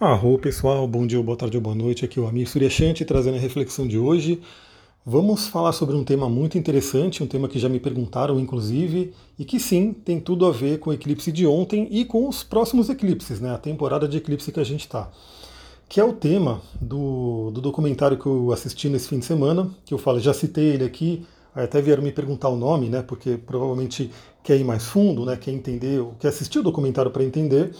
Arro pessoal, bom dia, boa tarde ou boa noite. Aqui é o Amir Suryashanti trazendo a reflexão de hoje. Vamos falar sobre um tema muito interessante, um tema que já me perguntaram inclusive, e que sim, tem tudo a ver com o eclipse de ontem e com os próximos eclipses, né? A temporada de eclipse que a gente está. Que é o tema do, do documentário que eu assisti nesse fim de semana, que eu falo, já citei ele aqui, até vieram me perguntar o nome, né? Porque provavelmente quer ir mais fundo, né? Quer entender, quer assistir o documentário para entender.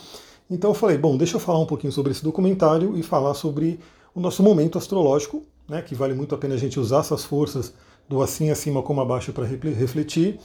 Então eu falei, bom, deixa eu falar um pouquinho sobre esse documentário e falar sobre o nosso momento astrológico, né, que vale muito a pena a gente usar essas forças do assim acima como abaixo para refletir.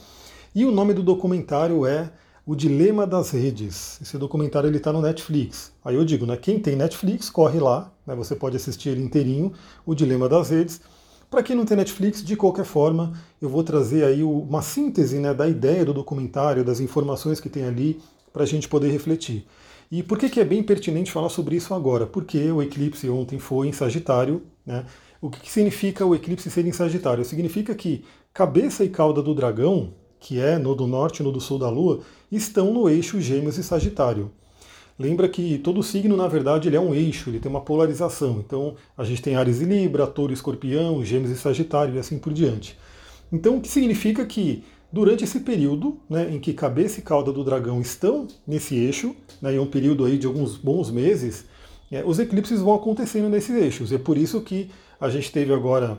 E o nome do documentário é O Dilema das Redes. Esse documentário ele está no Netflix. Aí eu digo, né, quem tem Netflix, corre lá, né, você pode assistir ele inteirinho, O Dilema das Redes. Para quem não tem Netflix, de qualquer forma, eu vou trazer aí uma síntese né, da ideia do documentário, das informações que tem ali, para a gente poder refletir. E por que, que é bem pertinente falar sobre isso agora? Porque o eclipse ontem foi em Sagitário. Né? O que, que significa o eclipse ser em Sagitário? Significa que cabeça e cauda do dragão, que é no do norte e no do sul da Lua, estão no eixo Gêmeos e Sagitário. Lembra que todo signo, na verdade, ele é um eixo, ele tem uma polarização. Então, a gente tem Ares e Libra, Touro e Escorpião, Gêmeos e Sagitário e assim por diante. Então, o que significa que Durante esse período né, em que cabeça e cauda do dragão estão nesse eixo, né, em um período aí de alguns bons meses, é, os eclipses vão acontecendo nesses eixos. É por isso que a gente teve agora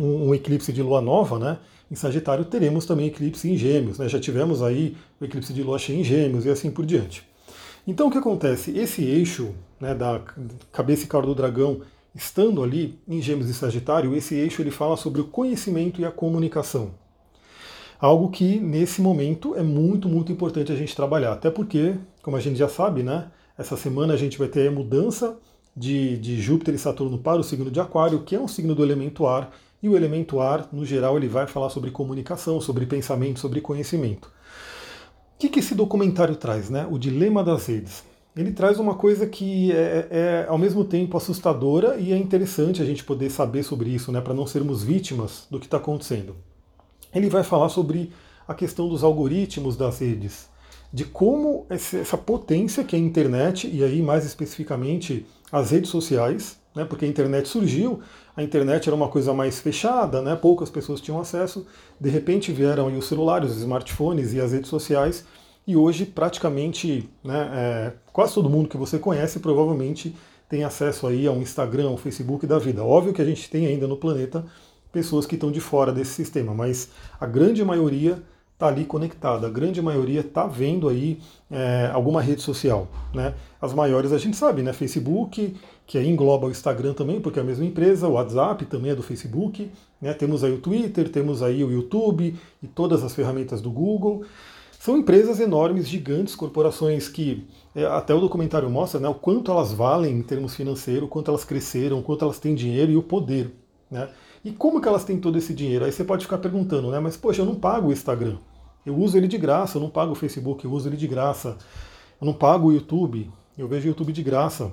um, um, eclipse de lua nova, né? Em Sagitário teremos também eclipse em Gêmeos, né? Já tivemos aí o eclipse de lua cheia em Gêmeos e assim por diante. Então o que acontece? Esse eixo né, da cabeça e cauda do dragão estando ali em Gêmeos e Sagitário, esse eixo ele fala sobre o conhecimento e a comunicação. Algo que nesse momento é muito, muito importante a gente trabalhar. Até porque, como a gente já sabe, né? Essa semana a gente vai ter a mudança de, de Júpiter e Saturno para o signo de Aquário, que é um signo do elemento ar, e o elemento ar, no geral, ele vai falar sobre comunicação, sobre pensamento, sobre conhecimento. O que, que esse documentário traz, né? O dilema das redes. Ele traz uma coisa que é, é ao mesmo tempo assustadora e é interessante a gente poder saber sobre isso, né? Para não sermos vítimas do que está acontecendo ele vai falar sobre a questão dos algoritmos das redes, de como essa potência que é a internet, e aí mais especificamente as redes sociais, né, porque a internet surgiu, a internet era uma coisa mais fechada, né, poucas pessoas tinham acesso, de repente vieram os celulares, os smartphones e as redes sociais, e hoje praticamente né, é, quase todo mundo que você conhece provavelmente tem acesso aí a um Instagram, um Facebook da vida. Óbvio que a gente tem ainda no planeta pessoas que estão de fora desse sistema, mas a grande maioria está ali conectada, a grande maioria está vendo aí é, alguma rede social. Né? As maiores a gente sabe, né? Facebook, que engloba o Instagram também, porque é a mesma empresa, o WhatsApp também é do Facebook, né? temos aí o Twitter, temos aí o YouTube e todas as ferramentas do Google. São empresas enormes, gigantes, corporações que é, até o documentário mostra né, o quanto elas valem em termos financeiros, quanto elas cresceram, quanto elas têm dinheiro e o poder. Né? E como que elas têm todo esse dinheiro? Aí você pode ficar perguntando, né? Mas poxa, eu não pago o Instagram. Eu uso ele de graça, eu não pago o Facebook, eu uso ele de graça. Eu não pago o YouTube, eu vejo o YouTube de graça.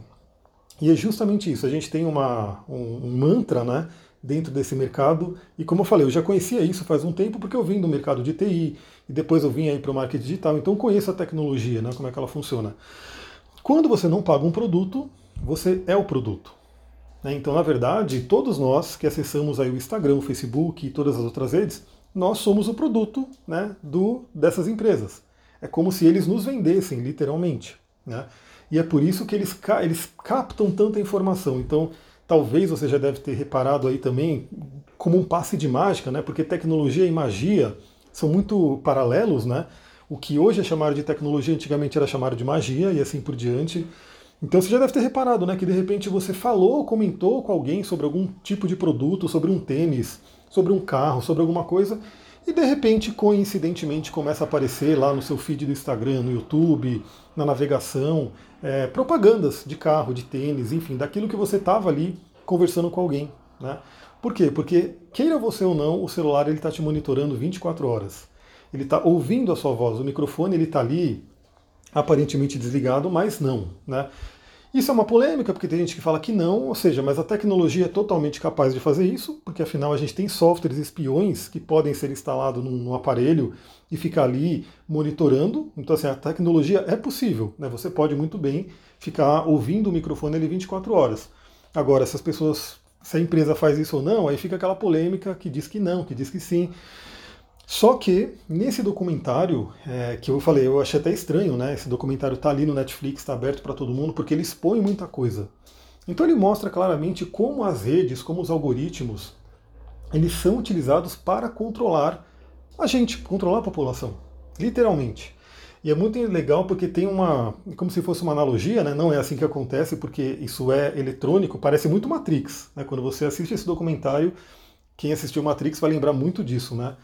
E é justamente isso, a gente tem uma, um, um mantra, né? dentro desse mercado. E como eu falei, eu já conhecia isso faz um tempo porque eu vim do mercado de TI e depois eu vim aí para o marketing digital, então conheço a tecnologia, né, como é que ela funciona. Quando você não paga um produto, você é o produto. Né? Então, na verdade, todos nós que acessamos aí o Instagram, o Facebook e todas as outras redes, nós somos o produto né, do, dessas empresas. É como se eles nos vendessem, literalmente. Né? E é por isso que eles, eles captam tanta informação. Então, talvez você já deve ter reparado aí também como um passe de mágica, né? porque tecnologia e magia são muito paralelos. Né? O que hoje é chamado de tecnologia, antigamente era chamado de magia e assim por diante. Então você já deve ter reparado, né, que de repente você falou, comentou com alguém sobre algum tipo de produto, sobre um tênis, sobre um carro, sobre alguma coisa, e de repente, coincidentemente, começa a aparecer lá no seu feed do Instagram, no YouTube, na navegação, é, propagandas de carro, de tênis, enfim, daquilo que você estava ali conversando com alguém. Né? Por quê? Porque, queira você ou não, o celular está te monitorando 24 horas. Ele está ouvindo a sua voz, o microfone ele está ali aparentemente desligado, mas não. Né? Isso é uma polêmica, porque tem gente que fala que não, ou seja, mas a tecnologia é totalmente capaz de fazer isso, porque afinal a gente tem softwares espiões que podem ser instalados num, num aparelho e ficar ali monitorando. Então, assim, a tecnologia é possível, né? Você pode muito bem ficar ouvindo o microfone ali 24 horas. Agora, se as pessoas, se a empresa faz isso ou não, aí fica aquela polêmica que diz que não, que diz que sim. Só que nesse documentário, é, que eu falei, eu achei até estranho, né? Esse documentário está ali no Netflix, está aberto para todo mundo, porque ele expõe muita coisa. Então ele mostra claramente como as redes, como os algoritmos, eles são utilizados para controlar a gente, controlar a população, literalmente. E é muito legal porque tem uma, como se fosse uma analogia, né? não é assim que acontece, porque isso é eletrônico, parece muito Matrix. Né? Quando você assiste esse documentário, quem assistiu Matrix vai lembrar muito disso, né?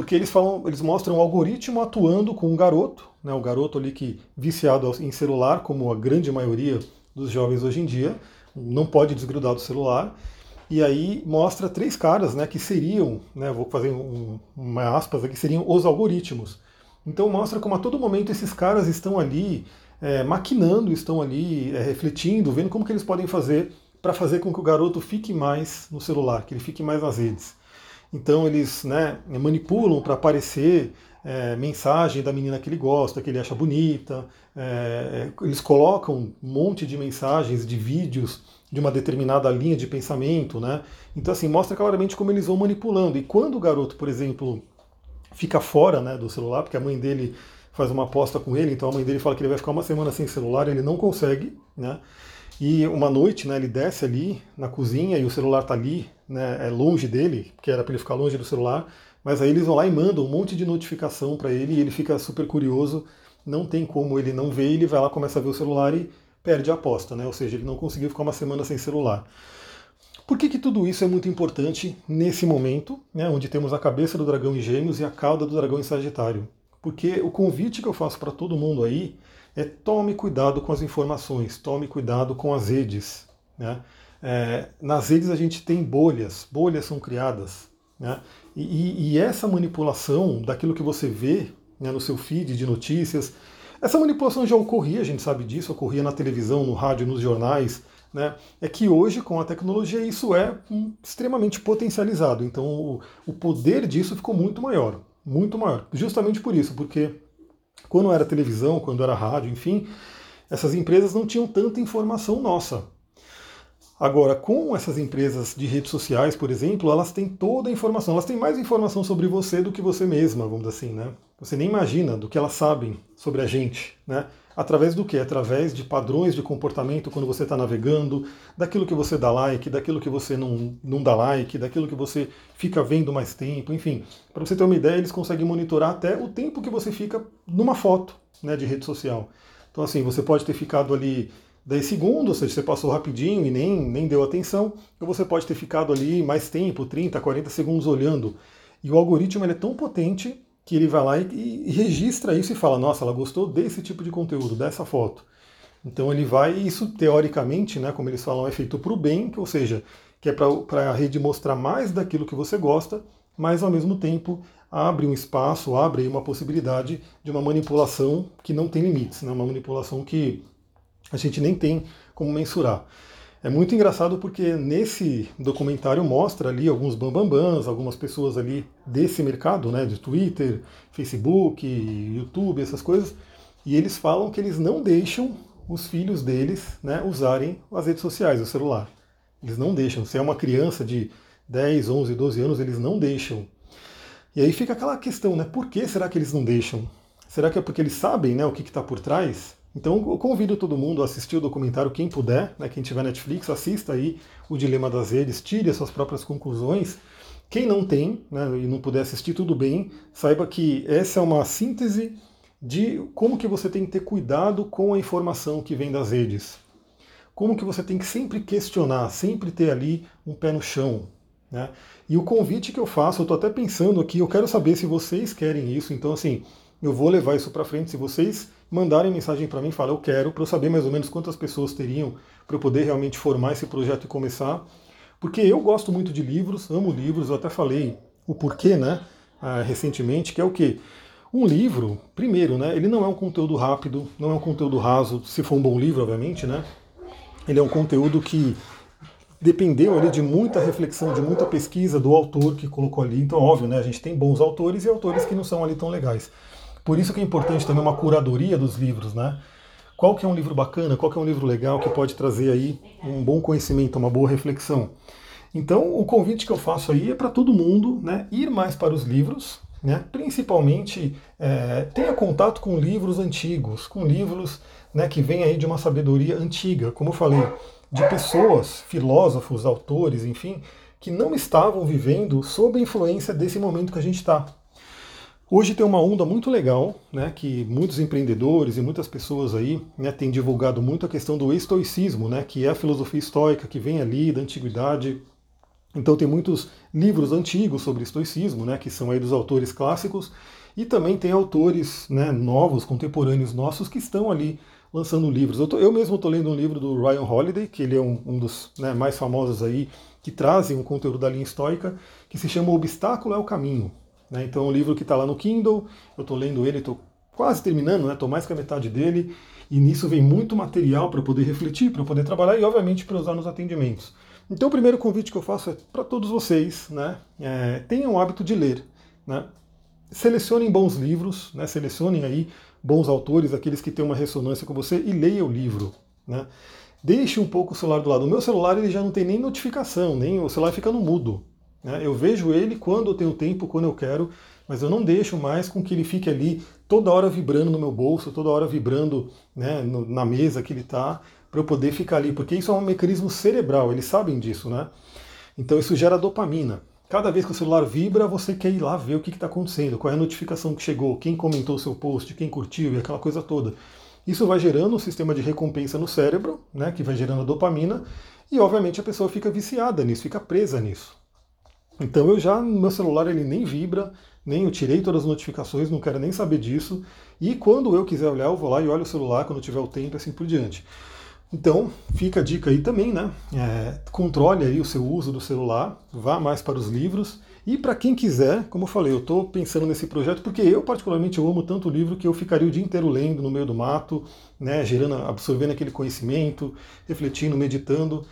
Porque eles falam, eles mostram o algoritmo atuando com um garoto, né, o garoto ali que viciado em celular, como a grande maioria dos jovens hoje em dia, não pode desgrudar do celular. E aí mostra três caras, né, que seriam, né, vou fazer um, uma aspas aqui, seriam os algoritmos. Então mostra como a todo momento esses caras estão ali é, maquinando, estão ali é, refletindo, vendo como que eles podem fazer para fazer com que o garoto fique mais no celular, que ele fique mais nas redes. Então eles né, manipulam para aparecer é, mensagem da menina que ele gosta, que ele acha bonita. É, eles colocam um monte de mensagens, de vídeos de uma determinada linha de pensamento, né? Então assim mostra claramente como eles vão manipulando. E quando o garoto, por exemplo, fica fora né, do celular, porque a mãe dele faz uma aposta com ele, então a mãe dele fala que ele vai ficar uma semana sem celular, ele não consegue, né? E uma noite, né, ele desce ali na cozinha e o celular está ali, né, é longe dele, que era para ele ficar longe do celular, mas aí eles vão lá e mandam um monte de notificação para ele e ele fica super curioso, não tem como ele não ver, ele vai lá, começa a ver o celular e perde a aposta, né? Ou seja, ele não conseguiu ficar uma semana sem celular. Por que, que tudo isso é muito importante nesse momento, né, onde temos a cabeça do dragão em Gêmeos e a cauda do dragão em Sagitário? Porque o convite que eu faço para todo mundo aí é tome cuidado com as informações, tome cuidado com as redes. Né? É, nas redes a gente tem bolhas, bolhas são criadas. Né? E, e, essa manipulação daquilo que você vê né, no seu feed de notícias, essa manipulação já ocorria, a gente sabe disso, ocorria na televisão, no rádio, nos jornais. Né? É que hoje, com a tecnologia, isso é um, extremamente potencializado. Então, o, o poder disso ficou muito maior, muito maior. Justamente por isso, porque quando era televisão, quando era rádio, enfim, essas empresas não tinham tanta informação nossa. Agora, com essas empresas de redes sociais, por exemplo, elas têm toda a informação. Elas têm mais informação sobre você do que você mesma, vamos dizer assim, né? Você nem imagina do que elas sabem sobre a gente, né? Através do que? Através de padrões de comportamento quando você está navegando, daquilo que você dá like, daquilo que você não, não dá like, daquilo que você fica vendo mais tempo, enfim. Para você ter uma ideia, eles conseguem monitorar até o tempo que você fica numa foto né, de rede social. Então, assim, você pode ter ficado ali 10 segundos, ou seja, você passou rapidinho e nem, nem deu atenção, ou você pode ter ficado ali mais tempo, 30, 40 segundos olhando. E o algoritmo é tão potente que ele vai lá e, e, registra isso e fala, nossa, ela gostou desse tipo de conteúdo, dessa foto. Então ele vai, isso teoricamente, né, como eles falam, é feito para o bem, ou seja, que é para a rede mostrar mais daquilo que você gosta, mas ao mesmo tempo abre um espaço, abre uma possibilidade de uma manipulação que não tem limites, né, uma manipulação que a gente nem tem como mensurar. É muito engraçado porque nesse documentário mostra ali alguns bambambãs, algumas pessoas ali desse mercado, né, de Twitter, Facebook, YouTube, essas coisas, e eles falam que eles não deixam os filhos deles né, usarem as redes sociais, o celular. Eles não deixam. Se é uma criança de 10, 11, 12 anos, eles não deixam. E aí fica aquela questão, né? Por que será que eles não deixam? Será que é porque eles sabem né, o que está por trás? Então eu convido todo mundo a assistir o documentário, quem puder, né, quem tiver Netflix, assista aí o Dilema das Redes, tire as suas próprias conclusões. Quem não tem né, e não puder assistir, tudo bem, saiba que essa é uma síntese de como que você tem que ter cuidado com a informação que vem das redes. Como que você tem que sempre questionar, sempre ter ali um pé no chão. Né? E o convite que eu faço, eu estou até pensando aqui, eu quero saber se vocês querem isso, então assim, eu vou levar isso para frente. Se vocês mandarem mensagem para mim, falar eu quero, para eu saber mais ou menos quantas pessoas teriam para eu poder realmente formar esse projeto e começar. Porque eu gosto muito de livros, amo livros, eu até falei o porquê, né, ah, recentemente, que é o que? Um livro, primeiro, né, ele não é um conteúdo rápido, não é um conteúdo raso, se for um bom livro, obviamente, né, Ele é um conteúdo que dependeu ali de muita reflexão, de muita pesquisa do autor que colocou ali. Então, óbvio, né? A gente tem bons autores e autores que não são ali tão legais. Por isso que é importante também uma curadoria dos livros, né? Qual que é um livro bacana, qual que é um livro legal que pode trazer aí um bom conhecimento, uma boa reflexão. Então, o convite que eu faço aí é para todo mundo né, ir mais para os livros, né, principalmente é, tenha contato com livros antigos, com livros né, que vêm aí de uma sabedoria antiga, como eu falei, de pessoas, filósofos, autores, enfim, que não estavam vivendo sob a influência desse momento que a gente está. Hoje tem uma onda muito legal, né, que muitos empreendedores e muitas pessoas aí né, têm divulgado muito a questão do estoicismo, né, que é a filosofia estoica que vem ali da antiguidade. Então tem muitos livros antigos sobre estoicismo, né, que são aí dos autores clássicos, e também tem autores né, novos, contemporâneos nossos, que estão ali lançando livros. Eu, tô, eu mesmo estou lendo um livro do Ryan Holiday, que ele é um, um dos né, mais famosos aí, que trazem um conteúdo da linha estoica, que se chama O Obstáculo é o Caminho. Né? Então um livro que está lá no Kindle, eu estou lendo ele, estou quase terminando, estou né? mais que a metade dele, e nisso vem muito material para poder refletir, para poder trabalhar e, obviamente, para usar nos atendimentos. Então o primeiro convite que eu faço é para todos vocês, né? É, tenham o hábito de ler. Né? Selecionem bons livros, né? selecionem aí bons autores, aqueles que têm uma ressonância com você, e leia o livro. Né? Deixe um pouco o celular do lado. O meu celular ele já não tem nem notificação, nem o celular fica no mudo. Né? Eu vejo ele quando eu tenho tempo, quando eu quero, mas eu não deixo mais com que ele fique ali toda hora vibrando no meu bolso, toda hora vibrando né, no, na mesa que ele está, para eu poder ficar ali, porque isso é um mecanismo cerebral, eles sabem disso, né? Então isso gera dopamina. Cada vez que o celular vibra, você quer ir lá ver o que está acontecendo, qual é a notificação que chegou, quem comentou o seu post, quem curtiu e aquela coisa toda. Isso vai gerando um sistema de recompensa no cérebro, né, que vai gerando a dopamina, e obviamente a pessoa fica viciada nisso, fica presa nisso. Então eu já, meu celular ele nem vibra, nem eu tirei todas as notificações, não quero nem saber disso. E quando eu quiser olhar, eu vou lá e olho o celular quando tiver o tempo e assim por diante. Então, fica a dica aí também, né? É, controle aí o seu uso do celular, vá mais para os livros. E para quem quiser, como eu falei, eu estou pensando nesse projeto porque eu particularmente eu amo tanto o livro que eu ficaria o dia inteiro lendo no meio do mato, né, gerando, absorvendo aquele conhecimento, refletindo, meditando.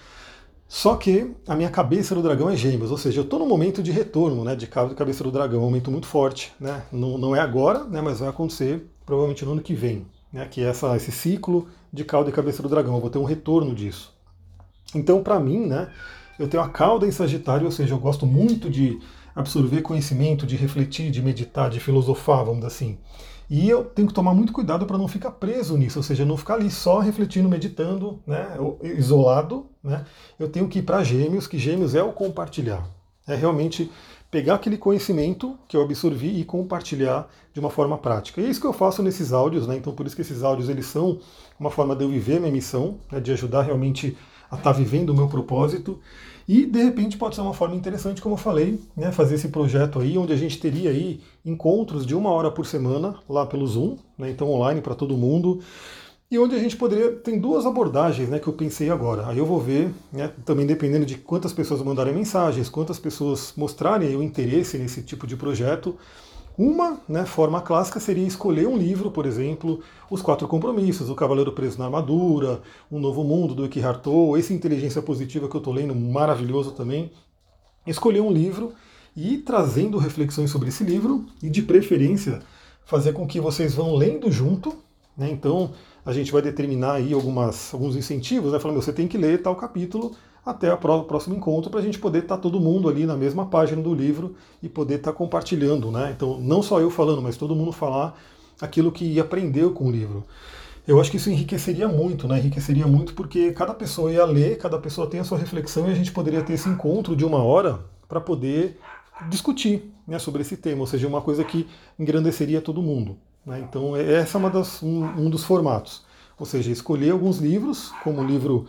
Só que a minha cabeça do dragão é gêmeos, ou seja, eu estou no momento de retorno né, de cabeça do dragão, um momento muito forte. Né? Não, não é agora, né, mas vai acontecer provavelmente no ano que vem, né, que é essa, esse ciclo de cauda e cabeça do dragão. Eu vou ter um retorno disso. Então, para mim, né, eu tenho a cauda em Sagitário, ou seja, eu gosto muito de absorver conhecimento, de refletir, de meditar, de filosofar, vamos dizer assim. E eu tenho que tomar muito cuidado para não ficar preso nisso, ou seja, não ficar ali só refletindo, meditando, né, isolado. Né? Eu tenho que ir para Gêmeos, que Gêmeos é o compartilhar. É realmente pegar aquele conhecimento que eu absorvi e compartilhar de uma forma prática. E é isso que eu faço nesses áudios, né? Então por isso que esses áudios eles são uma forma de eu viver minha missão, né? de ajudar realmente a estar tá vivendo o meu propósito. E de repente pode ser uma forma interessante, como eu falei, né, fazer esse projeto aí, onde a gente teria aí encontros de uma hora por semana lá pelo Zoom, né, então online para todo mundo, e onde a gente poderia. Tem duas abordagens né, que eu pensei agora. Aí eu vou ver, né, também dependendo de quantas pessoas mandarem mensagens, quantas pessoas mostrarem o interesse nesse tipo de projeto. Uma né, forma clássica seria escolher um livro, por exemplo, Os Quatro Compromissos, O Cavaleiro Preso na Armadura, Um Novo Mundo, do Eckhart Tolle, esse Inteligência Positiva que eu estou lendo, maravilhoso também. Escolher um livro e ir trazendo reflexões sobre esse livro e, de preferência, fazer com que vocês vão lendo junto. Né? Então, a gente vai determinar aí algumas, alguns incentivos, né? falando, você tem que ler tal capítulo até o próximo encontro para a gente poder estar tá todo mundo ali na mesma página do livro e poder estar tá compartilhando, né? Então, não só eu falando, mas todo mundo falar aquilo que aprendeu com o livro. Eu acho que isso enriqueceria muito, né? Enriqueceria muito porque cada pessoa ia ler, cada pessoa tem a sua reflexão e a gente poderia ter esse encontro de uma hora para poder discutir né, sobre esse tema, ou seja, uma coisa que engrandeceria todo mundo. Né? Então, essa é uma das, um, um dos formatos. Ou seja, escolher alguns livros, como o livro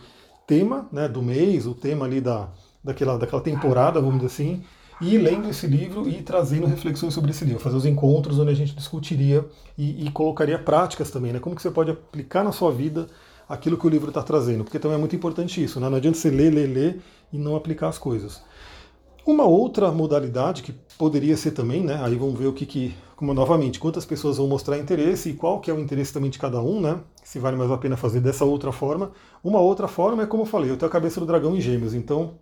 tema né, do mês, o tema ali da, daquela, daquela temporada, vamos dizer assim, e lendo esse livro e trazendo reflexões sobre esse livro, fazer os encontros onde a gente discutiria e, e colocaria práticas também, né? Como que você pode aplicar na sua vida aquilo que o livro está trazendo, porque também é muito importante isso, né? Não adianta você ler, ler, ler e não aplicar as coisas. Uma outra modalidade que poderia ser também, né? Aí vamos ver o que, que como novamente, quantas pessoas vão mostrar interesse e qual que é o interesse também de cada um, né? Se vale mais a pena fazer dessa outra forma. Uma outra forma é como eu falei, eu tenho a cabeça do dragão em gêmeos, então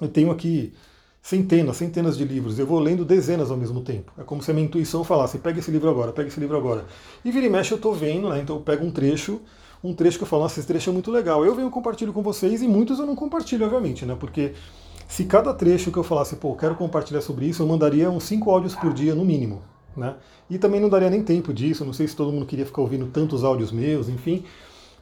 eu tenho aqui centenas, centenas de livros, eu vou lendo dezenas ao mesmo tempo. É como se a minha intuição falasse, pega esse livro agora, pega esse livro agora. E vira e mexe eu estou vendo, né? Então eu pego um trecho, um trecho que eu falo, nossa, esse trecho é muito legal. Eu venho compartilho com vocês e muitos eu não compartilho, obviamente, né? Porque se cada trecho que eu falasse, pô, quero compartilhar sobre isso, eu mandaria uns 5 áudios por dia no mínimo. Né? E também não daria nem tempo disso, não sei se todo mundo queria ficar ouvindo tantos áudios meus, enfim.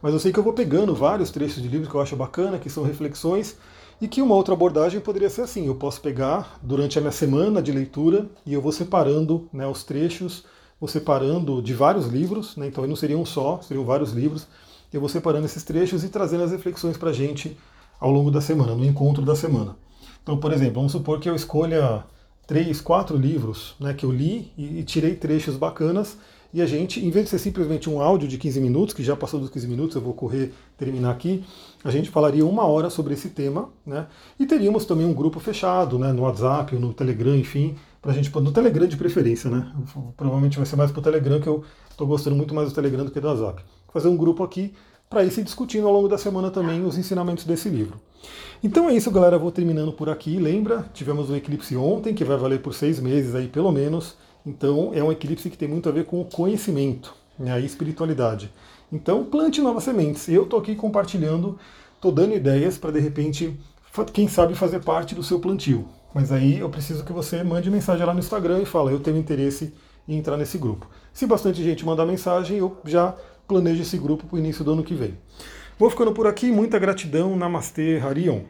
Mas eu sei que eu vou pegando vários trechos de livros que eu acho bacana, que são reflexões, e que uma outra abordagem poderia ser assim: eu posso pegar durante a minha semana de leitura e eu vou separando né, os trechos, vou separando de vários livros, né, então não seriam um só, seriam vários livros. Eu vou separando esses trechos e trazendo as reflexões para a gente ao longo da semana, no encontro da semana. Então, por exemplo, vamos supor que eu escolha três, quatro livros né, que eu li e, tirei trechos bacanas e a gente, em vez de ser simplesmente um áudio de 15 minutos, que já passou dos 15 minutos, eu vou correr, terminar aqui, a gente falaria uma hora sobre esse tema, né? E teríamos também um grupo fechado, né? No WhatsApp ou no Telegram, enfim, para a gente, no Telegram de preferência, né? Provavelmente vai ser mais para o Telegram, que eu estou gostando muito mais do Telegram do que do WhatsApp. Fazer um grupo aqui para ir se discutindo ao longo da semana também os ensinamentos desse livro. Então é isso, galera. vou terminando por aqui. Lembra, tivemos o eclipse ontem, que vai valer por seis meses aí, pelo menos. Então é um eclipse que tem muito a ver com o conhecimento, né, a espiritualidade. Então plante novas sementes. Eu estou aqui compartilhando, estou dando ideias para de repente, quem sabe fazer parte do seu plantio. Mas aí eu preciso que você mande mensagem lá no Instagram e fala, eu tenho interesse em entrar nesse grupo. Se bastante gente mandar mensagem, eu já planejo esse grupo para o início do ano que vem. Vou ficando por aqui, muita gratidão, Namastê, Harion.